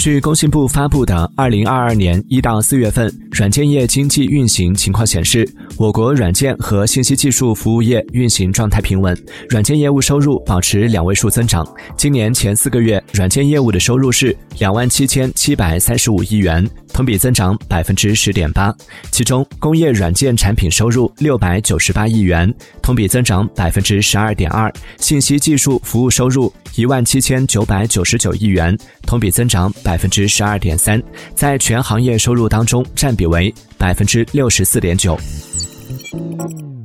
据工信部发布的二零二二年一到四月份软件业经济运行情况显示，我国软件和信息技术服务业运行状态平稳，软件业务收入保持两位数增长。今年前四个月，软件业务的收入是两万七千七百三十五亿元，同比增长百分之十点八。其中，工业软件产品收入六百九十八亿元，同比增长百分之十二点二；信息技术服务收入一万七千九百九十九亿元，同比增长百。分之十二点三，在全行业收入当中占比为百分之六十四点九。Música